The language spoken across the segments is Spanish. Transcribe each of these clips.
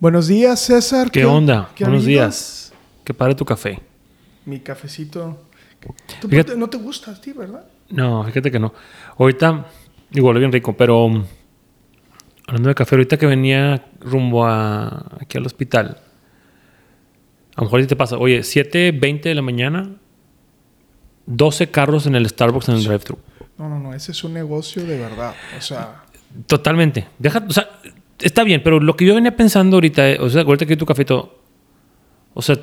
Buenos días, César. ¿Qué, onda? ¿Qué ha Buenos días. Que pare tu café. Mi cafecito. ¿Tú Fíjate- no te gusta a ti, verdad? No, fíjate que no. Ahorita, igual bien rico, pero um, hablando de café, ahorita que venía rumbo a, aquí al hospital, a lo mejor te pasa, oye, 7.20 de la mañana, 12 carros en el Starbucks en el drive-thru. No, no, no. Ese es un negocio de verdad. O sea, Totalmente. Deja, o sea, está bien, pero lo que yo venía pensando ahorita, eh, o sea, ahorita que tu café todo, o sea,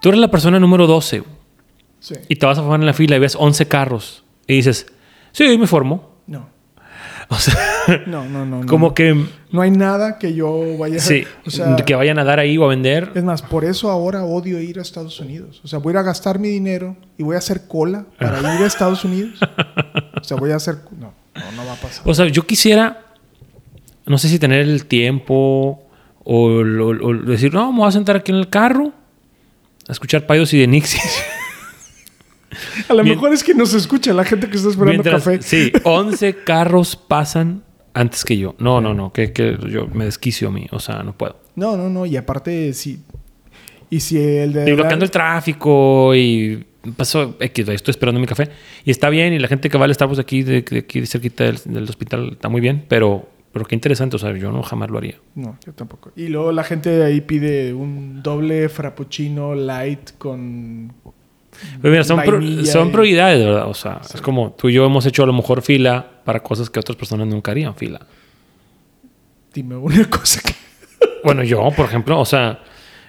tú eres la persona número 12 sí. y te vas a formar en la fila y ves 11 carros y dices, sí, me formo. No. O sea, No, no, no. no. como que, No hay nada que yo vaya a sí, O sea, que vayan a dar ahí o a vender. es más, por eso ahora odio ir a Estados Unidos. O sea, voy a ir a gastar mi dinero y voy a hacer cola para ir a Estados Unidos. O sea, voy a hacer. No, no, no va a pasar. O sea, yo quisiera, no sé si tener el tiempo o, decir, no, me voy a sentar aquí en el carro a escuchar Paidos y de Nixis. A lo Mien- mejor es que nos escucha la gente que está esperando Mientras, café. sí, 11 carros pasan antes que yo. No, no, no, que, que yo me desquicio a mí. O sea, no puedo. No, no, no. Y aparte, sí. Y si el de. Y bloqueando el tráfico y pasó X, estoy esperando mi café. Y está bien, y la gente que va al Starbucks aquí, de, de aquí cerquita del, del hospital, está muy bien, pero, pero qué interesante, o sea, yo no jamás lo haría. No, yo tampoco. Y luego la gente de ahí pide un doble frappuccino light con. Pero mira, son, pro- son prioridades, ¿verdad? O sea, es como tú y yo hemos hecho a lo mejor fila para cosas que otras personas nunca harían fila. Dime una cosa que. Bueno, yo, por ejemplo, o sea,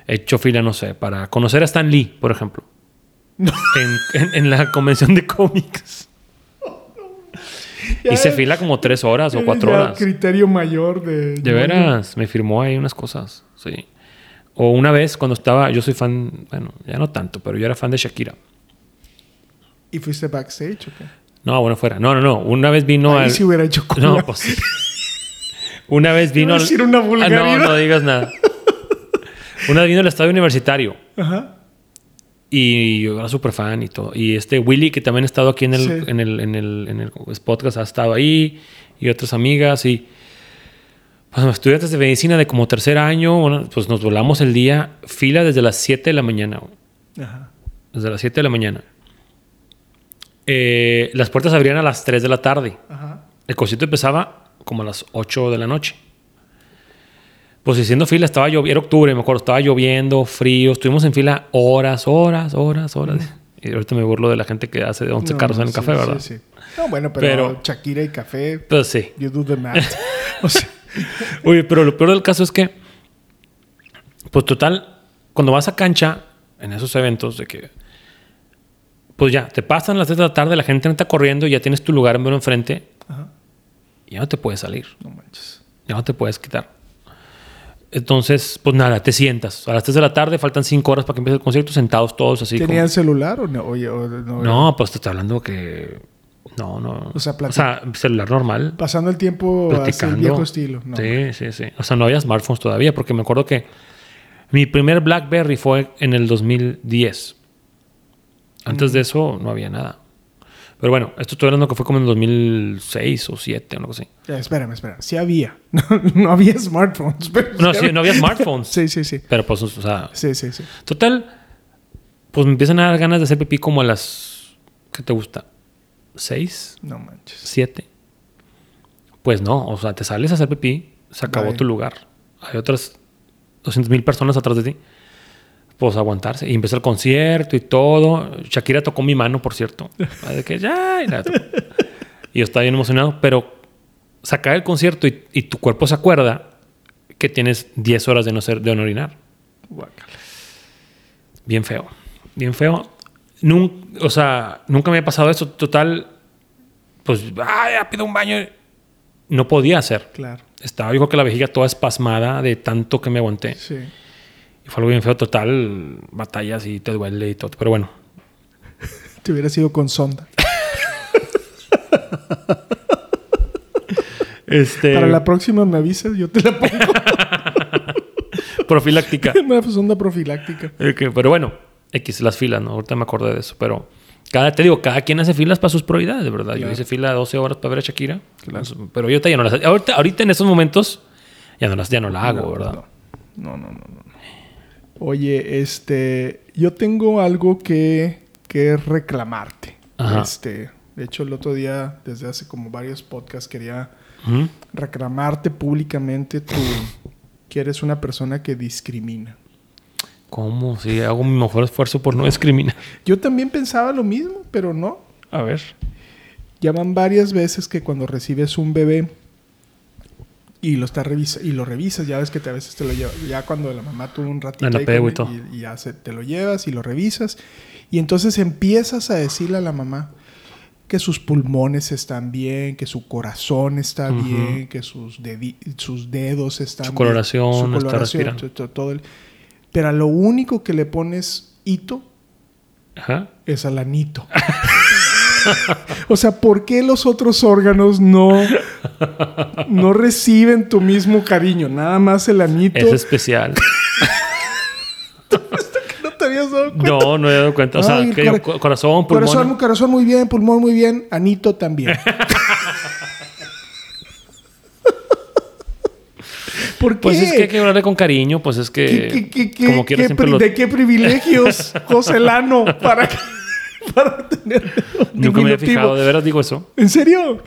he hecho fila, no sé, para conocer a Stan Lee, por ejemplo. En, en- en la convención de cómics. Hice fila como tres horas o cuatro horas. criterio mayor de. De veras, me firmó ahí unas cosas, sí. O una vez cuando estaba, yo soy fan, bueno, ya no tanto, pero yo era fan de Shakira. ¿Y fuiste backstage o qué? No, bueno, fuera. No, no, no. Una vez vino Ahí al... sí hubiera hecho cola. No, pues. Una vez vino al- decir una Ah, no, no digas nada. Una vez vino al estadio universitario Ajá. Y yo era súper fan y todo. Y este Willy, que también ha estado aquí en el, Sí. en el, en el, en el podcast, ha estado ahí y otras amigas y pues, estudiantes de medicina de como tercer año, bueno, pues nos volamos el día, fila desde las 7 de la mañana. Ajá. Desde las 7 de la mañana. Eh, las puertas abrían a las 3 de la tarde. Ajá. El concierto empezaba como a las 8 de la noche. Pues haciendo fila, estaba lloviendo, era octubre, me acuerdo, estaba lloviendo, frío, estuvimos en fila horas, horas, horas, horas. Y ahorita me burlo de la gente que hace 11 No, carros en no, el sí, café, sí, ¿verdad? Sí, No, bueno, pero, Pero- Shakira y café, Pues sí. you do the math. o sea, Oye, pero lo peor del caso es que, pues total, cuando vas a cancha, en esos eventos de que, pues ya, te pasan las 3 de la tarde, la gente está corriendo, ya tienes tu lugar en enfrente, ajá. y ya no te puedes salir. No manches. Ya no te puedes quitar. Entonces, pues nada, te sientas. A las 3 de la tarde faltan 5 horas para que empiece el concierto, sentados todos así. ¿Tenían como- celular o no? Oye, o no, No, pues te estoy hablando que. No, no. O sea, o sea celular normal. Pasando el tiempo así, el Platicando. viejo estilo. No. Sí, sí, sí. O sea, no había smartphones todavía, porque me acuerdo que mi primer Blackberry fue en el 2010. Antes Mm. de eso no había nada. Pero bueno, esto estoy hablando que fue como en 2006 o 2007 o algo así. Ya, espérame, espérame. Sí había. No, no había smartphones. Pero No, sí, no había smartphones. Sí, sí, sí. Pero pues, o sea, Sí, sí, sí. Total, pues me empiezan a dar ganas de hacer pipí como a las. ¿Qué te gusta? ¿Seis? No manches. ¿Siete? Pues no, o sea, te sales a hacer pipí, se acabó Bye. tu lugar. Hay otras 200 mil personas atrás de ti. Pues aguantarse. Y empezó el concierto y todo. Shakira tocó mi mano, por cierto. De que ya. Y, yo estaba bien emocionado, pero sacar el concierto y, y tu cuerpo se acuerda que tienes 10 horas de no, ser, de no orinar. Bien feo. Bien feo. Nun- o sea, nunca me había pasado eso. Total, pues, ah, ya pido un baño. No podía hacer Claro. estaba yo creo que la vejiga toda espasmada de tanto que me aguanté. Sí. Y fue algo bien feo, total, batallas y te duele y todo. Pero bueno, Te hubiera sido con sonda. este, Para la próxima me avisas, yo te la pongo. profiláctica. Una sonda profiláctica. Ok, pero bueno, X, las filas, ¿no? Ahorita me acordé de eso, pero cada, te digo, cada quien hace filas para sus prioridades, de verdad. Yo hice fila 12 horas para ver a Shakira, pero yo ahorita ya no las ahorita, ahorita en estos momentos ya no las ya no la hago, No, ¿verdad? No, no, no, no. Oye, este, yo tengo algo que, que reclamarte. Ajá. Este, de hecho, el otro día, desde hace como varios podcasts, quería reclamarte públicamente tú que eres una persona que discrimina. ¿Cómo? Sí, hago mi mejor esfuerzo por no discriminar. Yo también pensaba lo mismo, pero no. A ver. Ya van varias veces que cuando recibes un bebé y lo está revisa y lo revisas, ya ves que te, a veces te lo lleva, ya cuando la mamá tuvo un ratito ahí con y y, ya se- te lo llevas y lo revisas y entonces empiezas a decirle a la mamá que sus pulmones están bien, que su corazón está bien, que sus, sus dedos están Su bien, coloración, su está coloración, respirando. to- to- todo el- pero a lo único que le pones hito Ajá. es al anito. o sea, ¿por qué los otros órganos no, no reciben tu mismo cariño? Nada más el anito. Es especial. No te habías dado cuenta. No, no he dado cuenta. O sea, Ay, que cora- co- corazón, pulmón. Corazón, corazón muy bien, pulmón muy bien, anito también. ¿Por qué? Pues es que hay que hablarle con cariño, pues es que. ¿Qué- qué- qué- como. ¿De qué privilegios, José Lano, para, para tener un Nunca me había fijado, de veras digo eso. ¿En serio?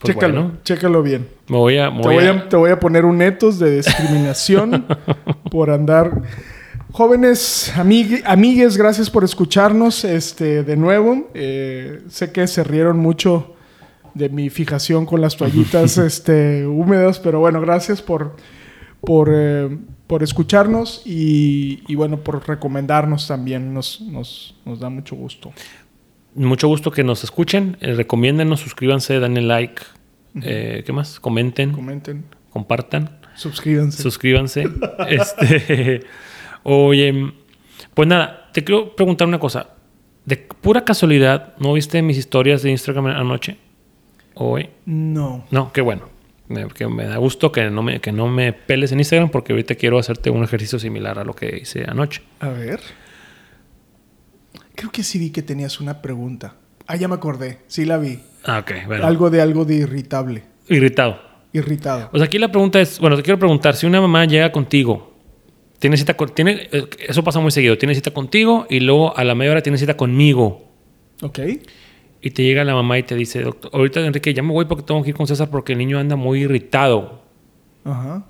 Pues chécalo, bueno. chécalo bien. Me voy a. me Te voy voy, a- a, te voy a poner un etos de discriminación por andar. Jóvenes, amig- amigues, gracias por escucharnos este, de nuevo. Eh, sé que se rieron mucho de mi fijación con las toallitas este, húmedas, pero bueno, gracias por, por, eh, por escucharnos y, y bueno, por recomendarnos también. Nos, nos, nos da mucho gusto. Mucho gusto que nos escuchen. Eh, recomiéndenos, suscríbanse, denle like. Eh, ¿Qué más? Comenten, Comenten, compartan, suscríbanse. suscríbanse. este. Oye, pues nada, te quiero preguntar una cosa. De pura casualidad, ¿no viste mis historias de Instagram anoche? Hoy. no. No, qué bueno. Me, que me da gusto que no, me, que no me peles en Instagram porque ahorita quiero hacerte un ejercicio similar a lo que hice anoche. A ver. Creo que sí vi que tenías una pregunta. Ah, ya me acordé. Sí la vi. Ah, ok, bueno. Algo de algo de irritable. Irritado. Irritado. O sea, aquí la pregunta es, bueno, te quiero preguntar, si una mamá llega contigo, tiene cita con, tiene, eh, eso pasa muy seguido, tiene cita contigo y luego a la media hora tiene cita conmigo Ok. Y te llega la mamá y te dice, doctor, ahorita Enrique, ya me voy porque tengo que ir con César porque el niño anda muy irritado. Ajá.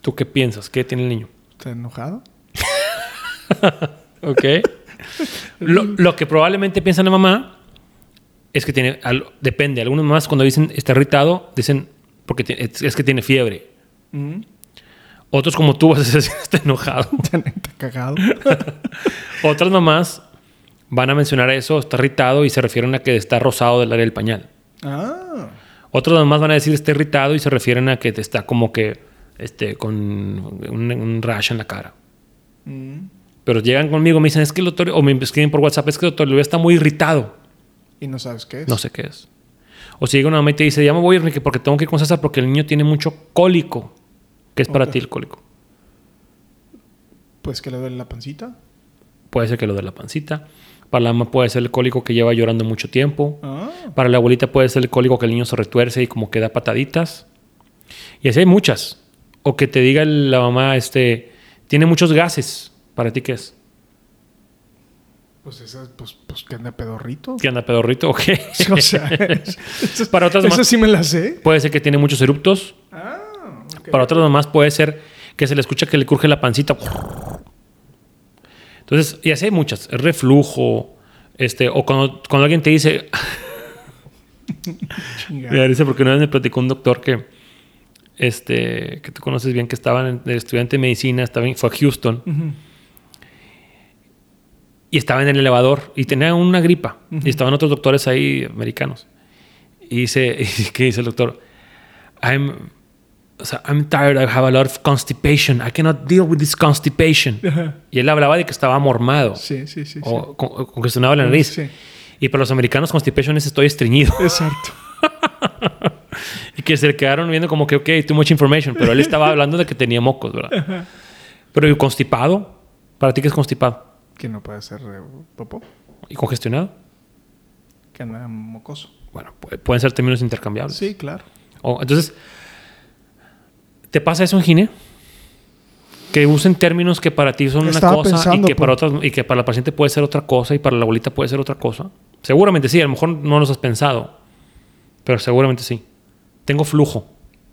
¿Tú qué piensas? ¿Qué tiene el niño? ¿Está enojado? Ok. lo, lo que probablemente piensa la mamá es que tiene, al- depende, algunas mamás cuando dicen está irritado, dicen porque es, es que tiene fiebre. Mm. Otros como tú vas a decir está enojado. Está cagado. Otras mamás van a mencionar eso, está irritado y se refieren a que está rosado del área del pañal. ah. Otras mamás van a decir está irritado y se refieren a que te está como que este, con un, un rash en la cara. Mm. Pero llegan conmigo, me dicen, es que el doctor, o me escriben por WhatsApp, es que el doctor Luis está muy irritado. Y no sabes qué es. No sé qué es. O si llega una mamá y te dice, ya me voy, Enrique, porque tengo que ir con César porque el niño tiene mucho cólico. ¿Qué es para ti el cólico? Pues que le duele la pancita. Puede ser que lo de la pancita. Para la mamá puede ser el cólico que lleva llorando mucho tiempo. Ah. Para la abuelita puede ser el cólico que el niño se retuerce y como que da pataditas. Y así hay muchas. O que te diga la mamá, este, tiene muchos gases. ¿Para ti qué es? Pues esa, pues, pues que anda pedorrito. ¿Que anda pedorrito o qué? O sea, Para otras eso sí me la sé. puede ser que tiene muchos eruptos. Ah, ok. Para otras mamás puede ser que se le escucha que le cruje la pancita. Entonces, y así hay muchas. El reflujo. Este, o cuando, cuando alguien te dice. Me risa porque una vez me platicó un doctor que, este, que tú conoces bien, que estaba en- de estudiante de medicina, estaba en- fue a Houston y estaba en el elevador y tenía una gripa. Y estaban otros doctores ahí americanos. Y dice, ¿qué dice el doctor? I'm, o sea, I'm tired, I have a lot of constipation, I cannot deal with this constipation. Ajá. Y él hablaba de que estaba mormado Sí, sí, sí. sí. o con- o congestionado la nariz. Sí. Y para los americanos, constipation es estoy estreñido. Exacto. y que se le quedaron viendo como que, ok, too much information. Pero él estaba hablando de que tenía mocos, ¿verdad? Pero ¿y constipado? ¿Para ti qué es constipado? Que no puede ser eh, popó. ¿Y congestionado? Que anda mocoso. Bueno, pu- pueden ser términos intercambiables. Sí, claro. O- entonces, ¿te pasa eso en Gine? Que usen términos que para ti son una cosa y que, para pues. otras, y que para la paciente puede ser otra cosa y para la abuelita puede ser otra cosa. Seguramente sí, a lo mejor no los has pensado, pero seguramente sí. Tengo flujo.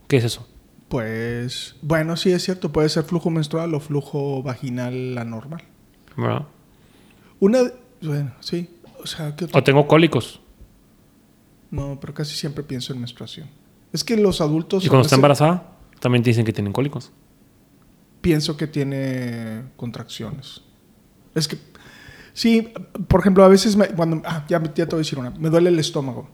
¿Qué es eso? Pues, bueno, sí es cierto. Puede ser flujo menstrual o flujo vaginal anormal. ¿Verdad? Una, bueno, sí. O sea, ¿qué otro? O tengo cólicos. No, pero casi siempre pienso en menstruación. Es que los adultos... Y cuando está embarazada, también te dicen que tienen cólicos. Pienso que tiene contracciones. Es que... Sí, por ejemplo, a veces me- cuando... Ah, ya, ya te voy a decir una. Me duele el estómago.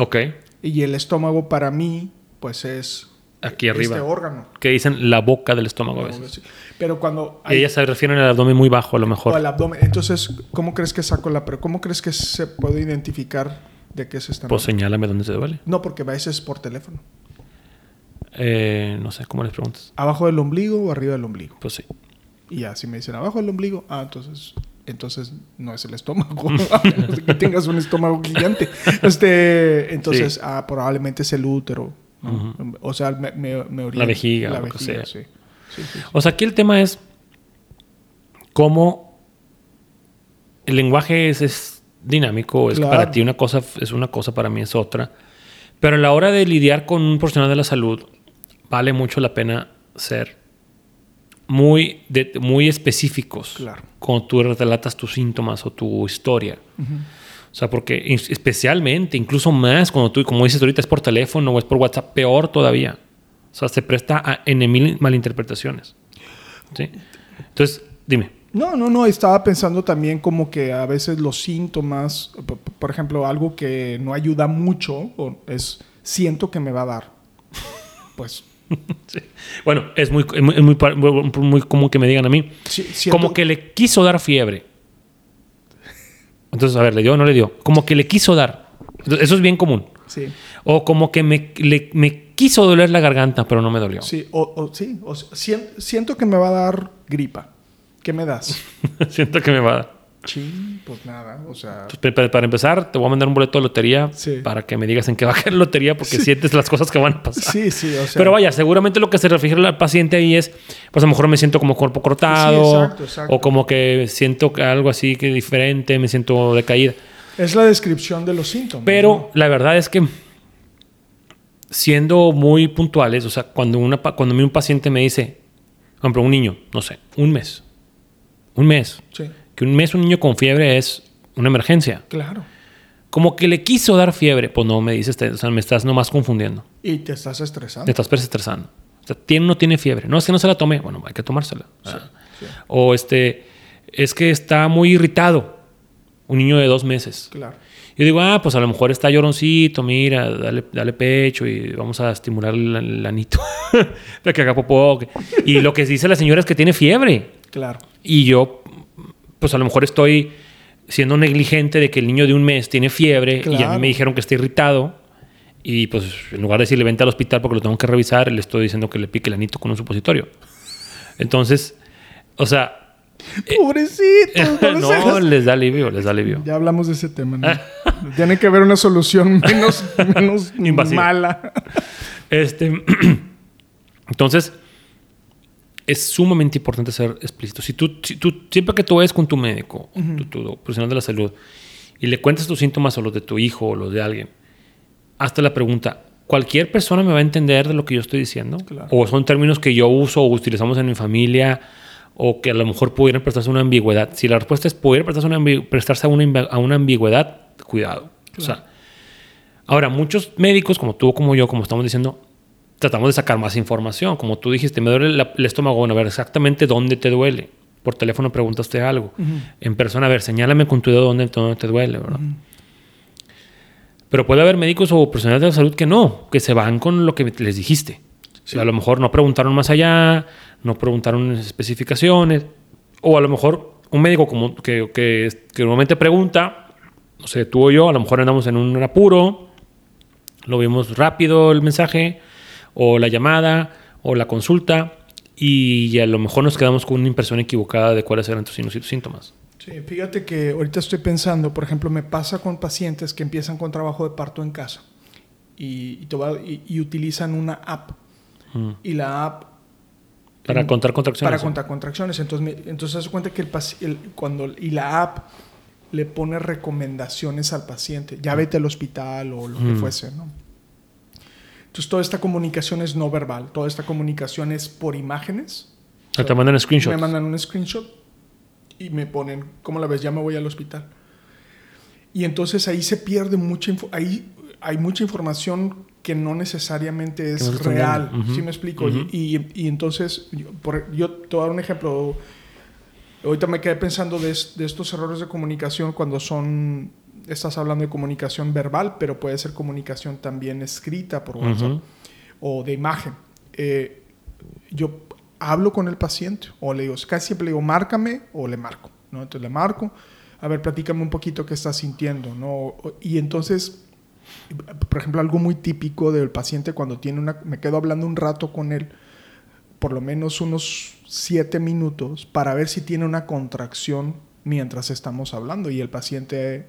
Ok. Y el estómago para mí, pues es... Aquí arriba. Este órgano. Que dicen la boca del estómago a veces. Pero cuando... Y ellas se refieren al abdomen muy bajo, a lo mejor. O al abdomen. Entonces, ¿cómo crees que saco la... Pero ¿cómo crees que se puede identificar de qué se está Pues señálame dónde te duele. No, porque a veces es por teléfono. Eh, no sé, ¿cómo les preguntas? ¿Abajo del ombligo o arriba del ombligo? Pues sí. Y ya, si me dicen abajo del ombligo, ah, entonces, entonces no es el estómago. que tengas un estómago gigante. Este, entonces, Sí. ah, probablemente es el útero. ¿no? O sea, me, me, La vejiga, La vejiga, sea. sí. Sí, sí, sí. O sea, aquí el tema es cómo el lenguaje es, es dinámico, es Claro. para ti una cosa, es una cosa, para mí es otra. Pero a la hora de lidiar con un profesional de la salud, vale mucho la pena ser muy, de- muy específicos Claro. cuando tú relatas tus síntomas o tu historia. O sea, porque especialmente, incluso más cuando tú, como dices ahorita, es por teléfono o es por WhatsApp, peor todavía. O sea, se presta a N mil malinterpretaciones. ¿Sí? Entonces, dime. No, no, no. Estaba pensando también como que a veces los síntomas, por ejemplo, algo que no ayuda mucho es siento que me va a dar. Pues Sí. Bueno, es muy, es muy, es muy par- muy- muy común que me digan a mí. sí, Como que le quiso dar fiebre. Entonces, a ver, ¿le dio o no le dio? Como que le quiso dar. Entonces, Eso es bien común. Sí, O como que me, le- me quiso doler la garganta, pero no me dolió. sí, o, o- sí, o siento que me va a dar gripa. ¿Qué me das? Siento que me va a dar. Sí, pues nada, o sea... Pues, para empezar, te voy a mandar un boleto de lotería Sí. para que me digas en qué va a caer la lotería porque sientes las cosas que van a pasar. Sí, sí, o sea... Pero vaya, seguramente lo que se refiere al paciente ahí es, pues a lo mejor me siento como cuerpo cortado, Sí, exacto, exacto. o como que siento algo así que diferente, me siento decaída. Es la descripción de los síntomas. Pero la verdad es que siendo muy puntuales, o sea, cuando, una, cuando un paciente me dice, por ejemplo, un niño, no sé, un mes, un mes. Sí, que un mes un niño con fiebre es una emergencia. claro. Como que le quiso dar fiebre, pues no me dices, te- o sea, me estás nomás confundiendo. Y te estás estresando. Te estás estresando. O sea, ¿tiene no tiene fiebre? No, es que no se la tome. Bueno, hay que tomársela. Ah. sí. O este, es que está muy irritado. Un niño de dos meses. Claro. Yo digo, ah, pues a lo mejor está lloroncito, mira, dale, dale pecho y vamos a estimular el, anito para que haga popó. Y lo que dice la señora es que tiene fiebre. Claro. Y yo, pues a lo mejor estoy siendo negligente de que el niño de un mes tiene fiebre y a mí me dijeron que está irritado. Y pues en lugar de decirle vente al hospital porque lo tengo que revisar, le estoy diciendo que le pique el anito con un supositorio. Entonces, o sea, Pobrecitos. no Eh, no, hagas- les da alivio, les da alivio. Ya hablamos de ese tema. ¿no? Tiene que haber una solución menos, mala. Este, entonces, es sumamente importante ser explícito. Si tú, si tú siempre que tú vayas con tu médico, tu, tu profesional de la salud, y le cuentas tus síntomas o los de tu hijo o los de alguien, hazte la pregunta, ¿cualquier persona me va a entender de lo que yo estoy diciendo? Claro. ¿O son términos que yo uso o utilizamos en mi familia o que a lo mejor pudieran prestarse una ambigüedad? Si la respuesta es pudiera prestarse una, prestarse a una, a una ambigüedad, cuidado. O sea, Ahora, muchos médicos, como tú como yo, como estamos diciendo, tratamos de sacar más información. Como tú dijiste, me duele la- el estómago. Bueno, a ver exactamente dónde te duele. Por teléfono preguntaste algo. En persona, a ver, señálame con tu dedo dónde, dónde te duele, ¿verdad? Pero puede haber médicos o profesionales de la salud que no, que se van con lo que les dijiste. Si a lo mejor no preguntaron más allá, no preguntaron especificaciones, o a lo mejor un médico como que, que, que normalmente pregunta, no sé, tú o yo, a lo mejor andamos en un apuro, lo vimos rápido el mensaje, o la llamada, o la consulta, y a lo mejor nos quedamos con una impresión equivocada de cuáles eran tus síntomas. Sí, fíjate que ahorita estoy pensando, por ejemplo, me pasa con pacientes que empiezan con trabajo de parto en casa y, y, te va- y- y utilizan una app. Mm. Y la app Para contar contracciones. para contar contracciones. Entonces, me- entonces se cuenta que el, el- cuando y la app le pone recomendaciones al paciente, ya vete al hospital o lo que Mm. fuese, ¿no? Entonces toda esta comunicación es no verbal, toda esta comunicación es por imágenes. O sea, te mandan screenshots. Me mandan un screenshot y me ponen, ¿cómo la ves? Ya me voy al hospital. Y entonces ahí se pierde mucha ahí hay mucha información que no necesariamente es no real. Ujú. ¿Sí me explico? Y, y- y entonces, yo, por- yo te voy a dar un ejemplo. Ahorita me quedé pensando de estos errores de comunicación cuando son, estás hablando de comunicación verbal, pero puede ser comunicación también escrita por WhatsApp o de imagen. Eh, yo hablo con el paciente o le digo, casi siempre le digo, márcame o le marco, ¿no? Entonces le marco, a ver, platícame un poquito qué estás sintiendo, ¿no? Y entonces, por ejemplo, algo muy típico del paciente cuando tiene una, me quedo hablando un rato con él, por lo menos unos siete minutos, para ver si tiene una contracción mientras estamos hablando y el paciente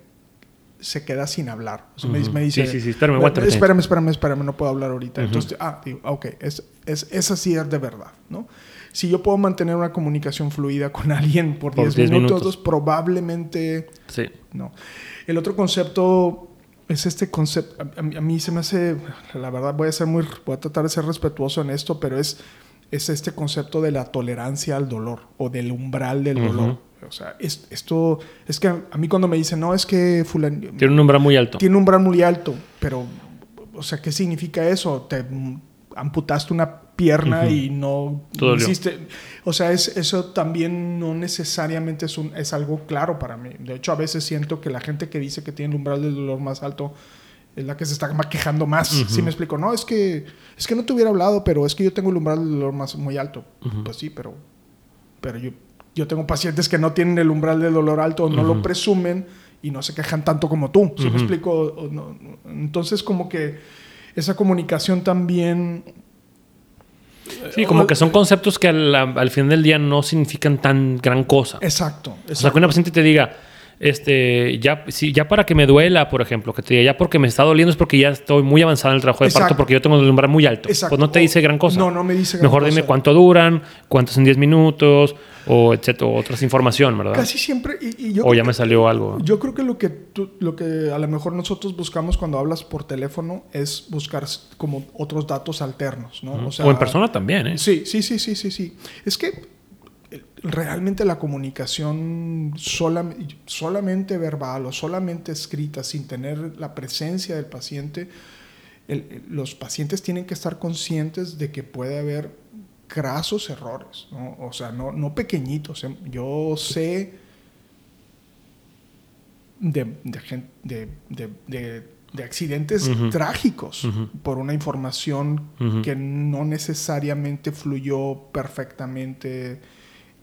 se queda sin hablar. O sea, me, Ujú. me dice, Sí, sí, sí, espérame, aguántame. espérame, espérame, espérame, no puedo hablar ahorita. Ujú. Entonces, ah, digo, ah, ok, es, es, esa sí es de verdad, ¿no? Si yo puedo mantener una comunicación fluida con alguien por Por 10 10 minutos, minutos. probablemente Sí. no. El otro concepto es este concepto. A, a mí- se me hace, la verdad, voy a ser muy, voy a tratar de ser respetuoso en esto, pero es, es este concepto de la tolerancia al dolor o del umbral del dolor. O sea, es- esto es que a, a mí cuando me dicen, no, es que fulan, Tiene un umbral muy alto. tiene un umbral muy alto, pero, o sea, ¿qué significa eso? Te amputaste una pierna y no Todo hiciste. O sea, es, eso también no necesariamente es, un, es algo claro para mí. De hecho, a veces siento que la gente que dice que tiene el umbral del dolor más alto es la que se está quejando más. ¿Sí me explico? No, es que, es que no te hubiera hablado, pero es que yo tengo el umbral del dolor más, muy alto. Pues sí, pero, pero yo, yo tengo pacientes que no tienen el umbral del dolor alto, o no lo presumen y no se quejan tanto como tú. ¿Sí me Ujú. explico? O no- no. Entonces, como que esa comunicación también... Sí, como que son conceptos que al, al final del día no significan tan gran cosa. Exacto. O sea, exacto. que una paciente te diga, este, ya, si, ya para que me duela, por ejemplo, que te diga, ya porque me está doliendo es porque ya estoy muy avanzado en el trabajo de Exacto. parto, porque yo tengo el umbral muy alto. Exacto. Pues no te dice gran cosa. No, no me dice gran Mejor cosa. dime cuánto duran, cuántos en 10 minutos, o etcétera, otras información, ¿verdad? Casi siempre... Y, y yo o ya me salió algo. Yo creo que lo que, tú- lo que a lo mejor nosotros buscamos cuando hablas por teléfono es buscar como otros datos alternos, ¿no? Sea, o en persona también, ¿eh? Sí, sí, sí, sí, sí, sí. Es que realmente la comunicación solam- solamente verbal o solamente escrita, sin tener la presencia del paciente, el- los pacientes tienen que estar conscientes de que puede haber grasos errores, ¿no? O sea, no, no pequeñitos. ¿eh? Yo sé de, de, de, de- de- de accidentes trágicos por una información que no necesariamente fluyó perfectamente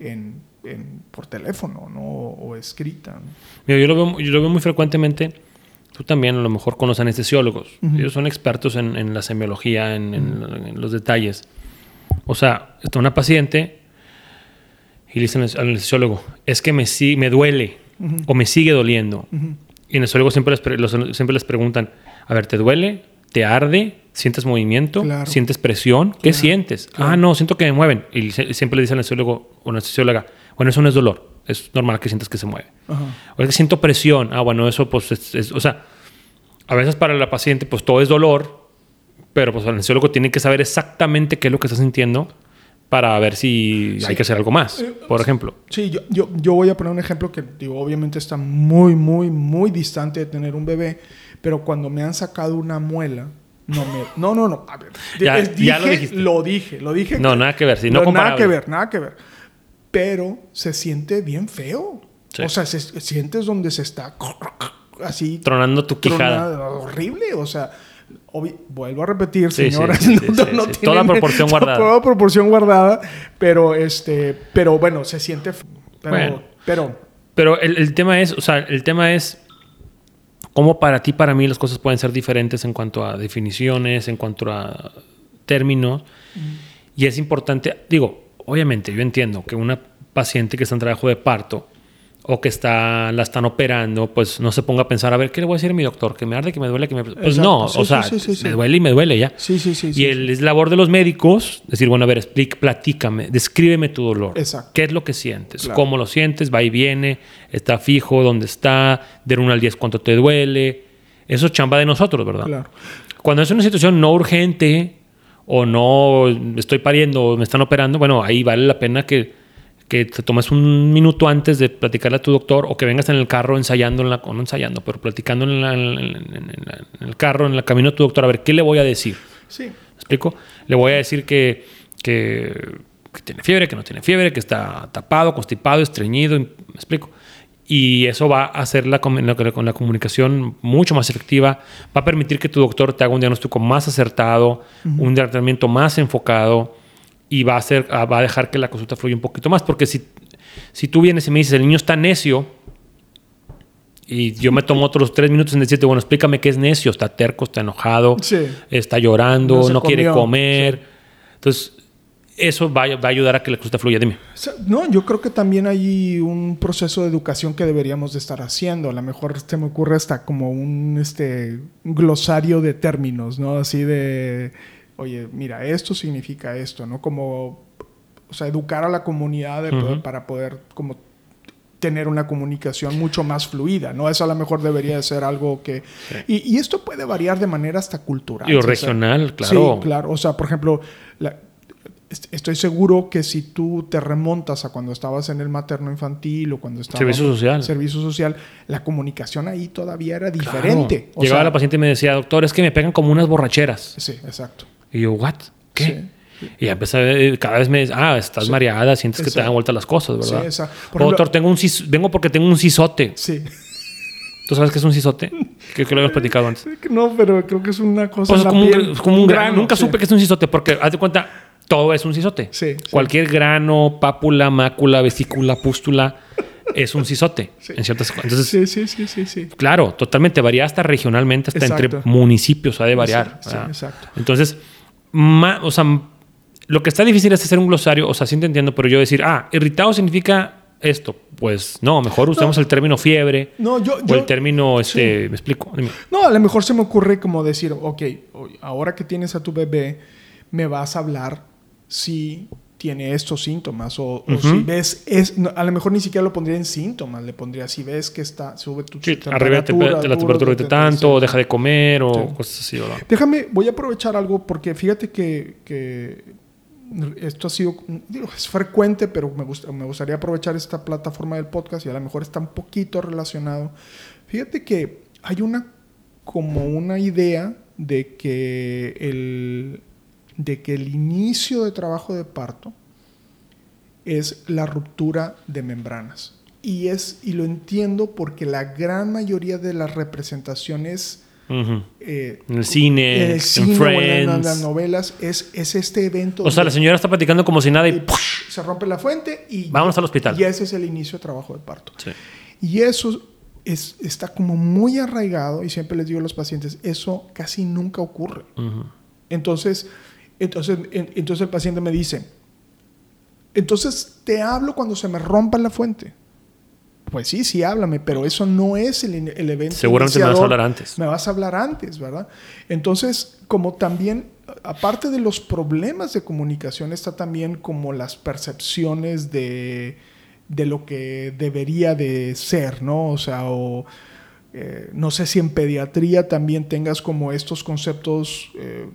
en, en- por teléfono ¿no? o, o escrita. ¿no? Mira, yo, lo veo, yo lo veo muy frecuentemente. Tú también, a lo mejor, con los anestesiólogos. Ujú. Ellos son expertos en, en la semiología, en, en- en los detalles. O sea, está una paciente y le dicen al anestesiólogo, es que me, si- me duele Ujú. o me sigue doliendo. Y el anestesiólogo siempre les, los- siempre les preguntan, a ver, ¿te duele? ¿Te arde? ¿Sientes movimiento? Claro. ¿Sientes presión? ¿Qué Claro, sientes? claro. Ah, no, siento que me mueven. Y siempre le dice al anestesiólogo o anestesióloga, bueno, eso no es dolor. Es normal que sientas que se mueve. Ajá. O es que siento presión. Ah, bueno, eso pues es, es- o sea, a veces para la paciente pues todo es dolor, pero pues el anestesiólogo tiene que saber exactamente qué es lo que está sintiendo para ver si Sí. hay que hacer algo más, Eh, por ejemplo. Sí, yo, yo, yo voy a poner un ejemplo que digo, obviamente está muy, muy, muy distante de tener un bebé, pero cuando me han sacado una muela, no me... No, no, no. A ver, Ya- lo dije- dijiste. Lo dije, lo dije. No, nada que ver, sí, no nada que ver, nada que ver. Pero se siente bien feo. Sí. O sea, se, sientes donde se está así Tronando tu quijada. horrible. O sea, vuelvo a repetir, Sí, señoras, sí, no- no Toda proporción guardada. Toda proporción guardada, pero este, pero bueno, se siente, f- pero, Bueno. pero Pero el, el tema es, o sea, el tema es cómo para ti, para mí, las cosas pueden ser diferentes en cuanto a definiciones, en cuanto a términos. Y es importante, digo, obviamente, yo entiendo que una paciente que está en trabajo de parto o que está, la están operando, pues no se ponga a pensar, a ver, ¿qué le voy a decir a mi doctor? ¿Que me arde, que me duele? Que me... Pues Exacto. no, Sí, o sí, sea, sí, me duele y me duele ya. sí, sí, sí, Y el, es labor de los médicos decir, bueno, a ver, explica, platícame, descríbeme tu dolor. Exacto. ¿Qué es lo que sientes? Claro. ¿Cómo lo sientes? ¿Va y viene? ¿Está fijo? ¿Dónde está? De 1 al 10, ¿cuánto te duele? Eso es chamba de nosotros, ¿verdad? claro. Cuando es una situación no urgente o no estoy pariendo o me están operando, bueno, ahí vale la pena que, que te tomes un minuto antes de platicarle a tu doctor o que vengas en el carro ensayando, en la, no ensayando, pero platicando en, la- en- en- en la- en el carro, en el camino a tu doctor, a ver, ¿qué le voy a decir? Sí, ¿Me explico? Le voy a decir que, que, que tiene fiebre, que no tiene fiebre, que está tapado, constipado, estreñido. ¿Me explico? Y eso va a hacer la, la- la comunicación mucho más efectiva. Va a permitir que tu doctor te haga un diagnóstico más acertado, un tratamiento más enfocado y va a, hacer, ah, va a dejar que la consulta fluya un poquito más. Porque si, si tú vienes y me dices, el niño está necio, y yo me tomo otros tres minutos en decirte, bueno, explícame qué es necio, está terco, está enojado, Sí. está llorando, No quiere comer. Entonces, eso va, va a ayudar a que la consulta fluya. Dime. No, yo creo que también hay un proceso de educación que deberíamos de estar haciendo. A lo mejor se me ocurre hasta como un este un glosario de términos, ¿no? Así de, oye, mira, esto significa esto, ¿no? Como, o sea, educar a la comunidad de poder- Ujú. para poder como tener una comunicación mucho más fluida, ¿no? Eso a lo mejor debería de ser algo que... Y, y esto puede variar de manera hasta cultural. Y o sea, regional, claro. Sí, claro. O sea, por ejemplo, la- estoy seguro que si tú te remontas a cuando estabas en el materno infantil o cuando estabas... Servicio social. Servicio social, la comunicación ahí todavía era Claro. diferente. O Llegaba sea, la paciente y me decía, doctor, es que me pegan como unas borracheras. Sí, exacto. Y yo, ¿what? ¿Qué? Sí. Y empecé, a ver, cada vez me dice, ah, estás Sí. mareada, sientes que te Exacto. dan vuelta las cosas, ¿verdad? Sí, esa- por O, ejemplo- doctor, tengo un cis- vengo porque tengo un cisote. Sí. ¿Tú sabes qué es un cisote? Que, que lo habíamos platicado antes. No, pero creo que es una cosa... Pues es como, un, piel, es como un grano. Nunca sí. supe que es un cisote porque, haz de cuenta, todo es un cisote. Sí, sí. Cualquier grano, pápula, mácula, vesícula, pústula es un cisote. Sí. En ciertas Entonces, Sí, sí, sí, sí, sí. claro, totalmente varía hasta regionalmente, hasta entre municipios ha de variar. Exacto. Entonces, ma- o sea, lo que está difícil es hacer un glosario, o sea, sí te entiendo, pero yo decir, ah, irritado significa esto. Pues no, mejor usemos el término fiebre No, yo... o yo- el término, este, me explico. No, a lo mejor se me ocurre como decir, ok, ahora que tienes a tu bebé, me vas a hablar si tiene estos síntomas o, o Ujú. si ves, es, no, a lo mejor ni siquiera lo pondría en síntomas, le pondría si ves que está, sube tu Sí, arriba te, la temperatura de tanto, o deja de comer o Sí. cosas así, ¿verdad? Déjame, voy a aprovechar algo porque fíjate que, que esto ha sido, digo, es frecuente, pero me, gusta, me gustaría aprovechar esta plataforma del podcast y a lo mejor está un poquito relacionado. Fíjate que hay una, como una idea de que el, de que el inicio de trabajo de parto es la ruptura de membranas. Y, es, y lo entiendo porque la gran mayoría de las representaciones eh, En el cine, en el en cine o en, la- en Friends. las novelas es, es este evento. O sea, la señora está platicando como si nada y... se rompe la fuente y, Vámonos al hospital. y ese es el inicio de trabajo de parto. Sí. Y eso es, está como muy arraigado y siempre les digo a los pacientes, eso casi nunca ocurre. Entonces, entonces, en- entonces el paciente me dice, entonces te hablo cuando se me rompa la fuente. Pues sí, sí, háblame, pero eso no es el, evento. Seguramente me vas a iniciador. hablar antes. Me vas a hablar antes, ¿verdad? Entonces, como también, aparte de los problemas de comunicación, está también como las percepciones de, de lo que debería de ser, ¿no? O sea, o eh, no sé si en pediatría también tengas como estos conceptos, eh,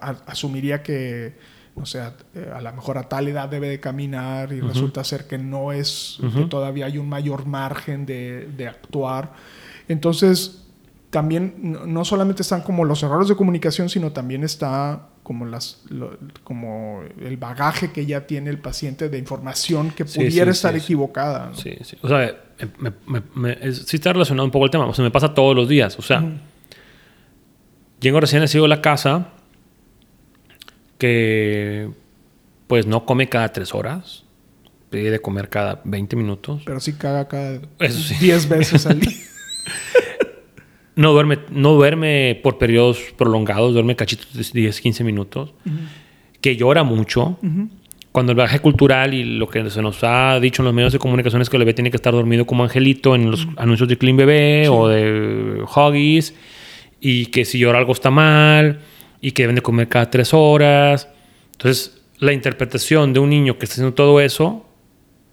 a- asumiría que, no sé, a, eh, a lo mejor a tal edad debe de caminar y Ujú. resulta ser que no es, que Ujú. todavía hay un mayor margen de, de actuar. Entonces, también no, solamente están como los errores de comunicación, sino también está como, las, lo- como el bagaje que ya tiene el paciente de información que Sí, pudiera sí, estar sí, sí. equivocada. ¿no? Sí, sí. O sea, eh, me- me- me- es- sí está relacionado un poco el tema. O sea, me pasa todos los días. O sea, Ujú. Llego recién a la casa que pues no come cada tres horas. Pide de comer cada 20 minutos. Pero sí caga cada Eso sí. 10 veces al día. No duerme, no duerme por periodos prolongados, duerme cachitos de 10, 15 minutos. Que llora mucho. Cuando el viaje cultural y lo que se nos ha dicho en los medios de comunicación es que el bebé tiene que estar dormido como angelito en los anuncios de Clean Bebé o de Huggies. Y que si llora algo está mal. Y que deben de comer cada tres horas. Entonces, la interpretación de un niño que está haciendo todo eso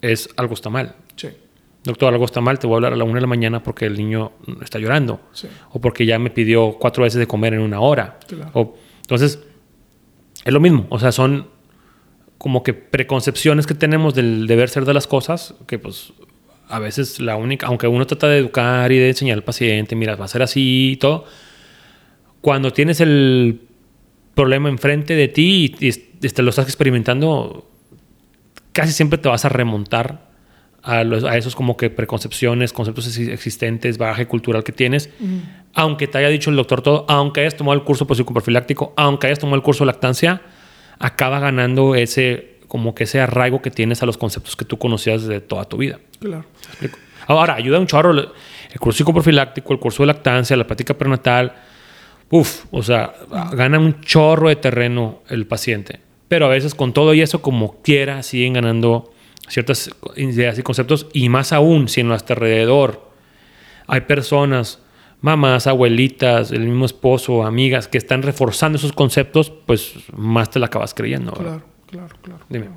es algo está mal. Sí, Doctor, algo está mal, te voy a hablar a la una de la mañana porque el niño está llorando. sí. O porque ya me pidió cuatro veces de comer en una hora. Claro. O- entonces, es lo mismo. O sea, son como que preconcepciones que tenemos del deber ser de las cosas, que pues a veces la única, aunque uno trata de educar y de enseñar al paciente, mira, va a ser así y todo, cuando tienes el problema enfrente de ti y, y este, lo estás experimentando, casi siempre te vas a remontar a, los- a esos como que preconcepciones, conceptos exi- existentes, bagaje cultural que tienes, aunque te haya dicho el doctor todo, aunque hayas tomado el curso psicoprofiláctico, aunque hayas tomado el curso de lactancia, acaba ganando ese como que ese arraigo que tienes a los conceptos que tú conocías de toda tu vida. Claro. Ahora, ayuda un chorro el el curso psicoprofiláctico, el curso de lactancia, la práctica prenatal. Uf, o sea, gana un chorro de terreno el paciente. Pero a veces con todo y eso, como quiera, siguen ganando ciertas ideas y conceptos. Y más aún, si en nuestro alrededor hay personas, mamás, abuelitas, el mismo esposo, amigas, que están reforzando esos conceptos, pues más te la acabas creyendo. ¿verdad? Claro, claro, claro. Dime.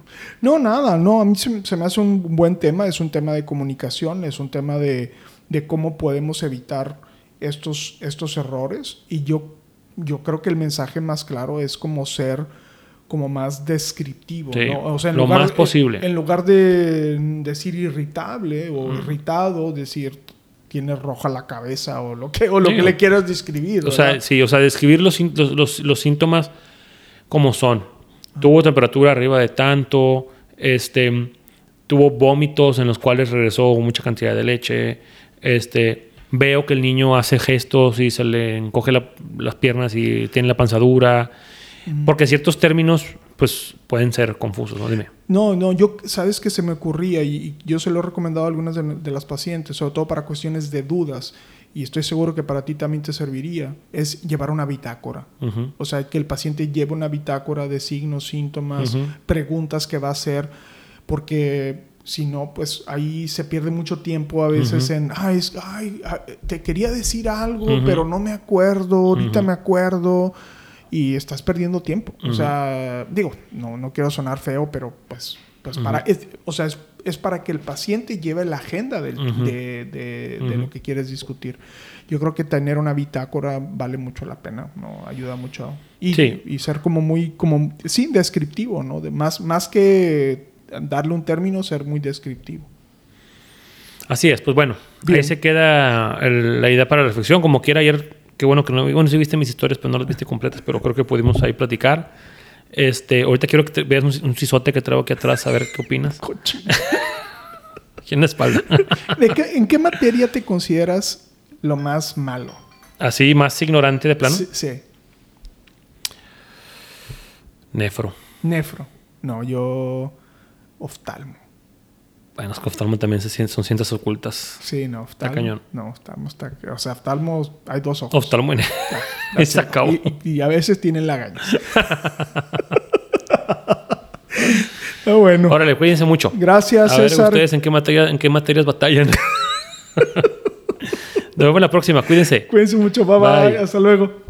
No, nada, no, a mí se, se me hace un buen tema, es un tema de comunicación, es un tema de, de cómo podemos evitar estos, estos errores y yo, yo creo que el mensaje más claro es como ser como más descriptivo, Sí, ¿no? O sea, en lo lugar- más posible. En, en lugar de decir irritable o irritado, decir tiene roja la cabeza o lo que, o lo Sí, que le quieras describir. O sea, sí, o sea, describir los, los- los síntomas como son. Tuvo temperatura arriba de tanto, este, tuvo vómitos en los cuales regresó mucha cantidad de leche, este, veo que el niño hace gestos y se le encoge la- las piernas y tiene la panza dura, porque ciertos términos, pues, pueden ser confusos, ¿no? Dime. No, no, yo, sabes que se me ocurría y, y yo se lo he recomendado a algunas de, de las pacientes, sobre todo para cuestiones de dudas, y estoy seguro que para ti también te serviría, es llevar una bitácora. O sea, que el paciente lleve una bitácora de signos, síntomas, preguntas que va a hacer, porque si no, pues ahí se pierde mucho tiempo a veces en, ay, es- ay, ah, te quería decir algo, pero no me acuerdo, ahorita me acuerdo. Y estás perdiendo tiempo. O sea, digo, no, no quiero sonar feo, pero pues, pues para, es- o sea, es, es para que el paciente lleve la agenda del- de, de- lo que quieres discutir. Yo creo que tener una bitácora vale mucho la pena, ¿no? Ayuda mucho. Y, Sí. y ser como muy, como, sí, descriptivo, ¿no? De más, más que darle un término, ser muy descriptivo. Así es, pues bueno, Bien. ahí se queda el- la idea para la reflexión. Como quiera, ayer, qué bueno que no, bueno, sí viste mis historias, pero no las viste completas, pero creo que pudimos ahí platicar. Este, ahorita quiero que te veas un, un cisote que traigo aquí atrás, a ver qué opinas. Cochino. Aquí en la espalda. ¿De qué- ¿En qué materia te consideras lo más malo? Así, más ignorante de plano. Sí, sí. Nefro. Nefro. No, yo. Oftalmo. Bueno, es que oftalmo también se son ciencias ocultas. Sí, no, oftalmo. cañón. No, oftalmo está. O sea, oftalmo hay dos ojos. Oftalmo Ya, y se acabó. Y, a veces tienen lagañas. Ah, bueno. Órale, cuídense mucho. Gracias, A ver, César. ustedes en qué, materia, en qué materias batallan. Nos vemos en la próxima. Cuídense. Cuídense mucho. bye. bye. Bye. Hasta luego.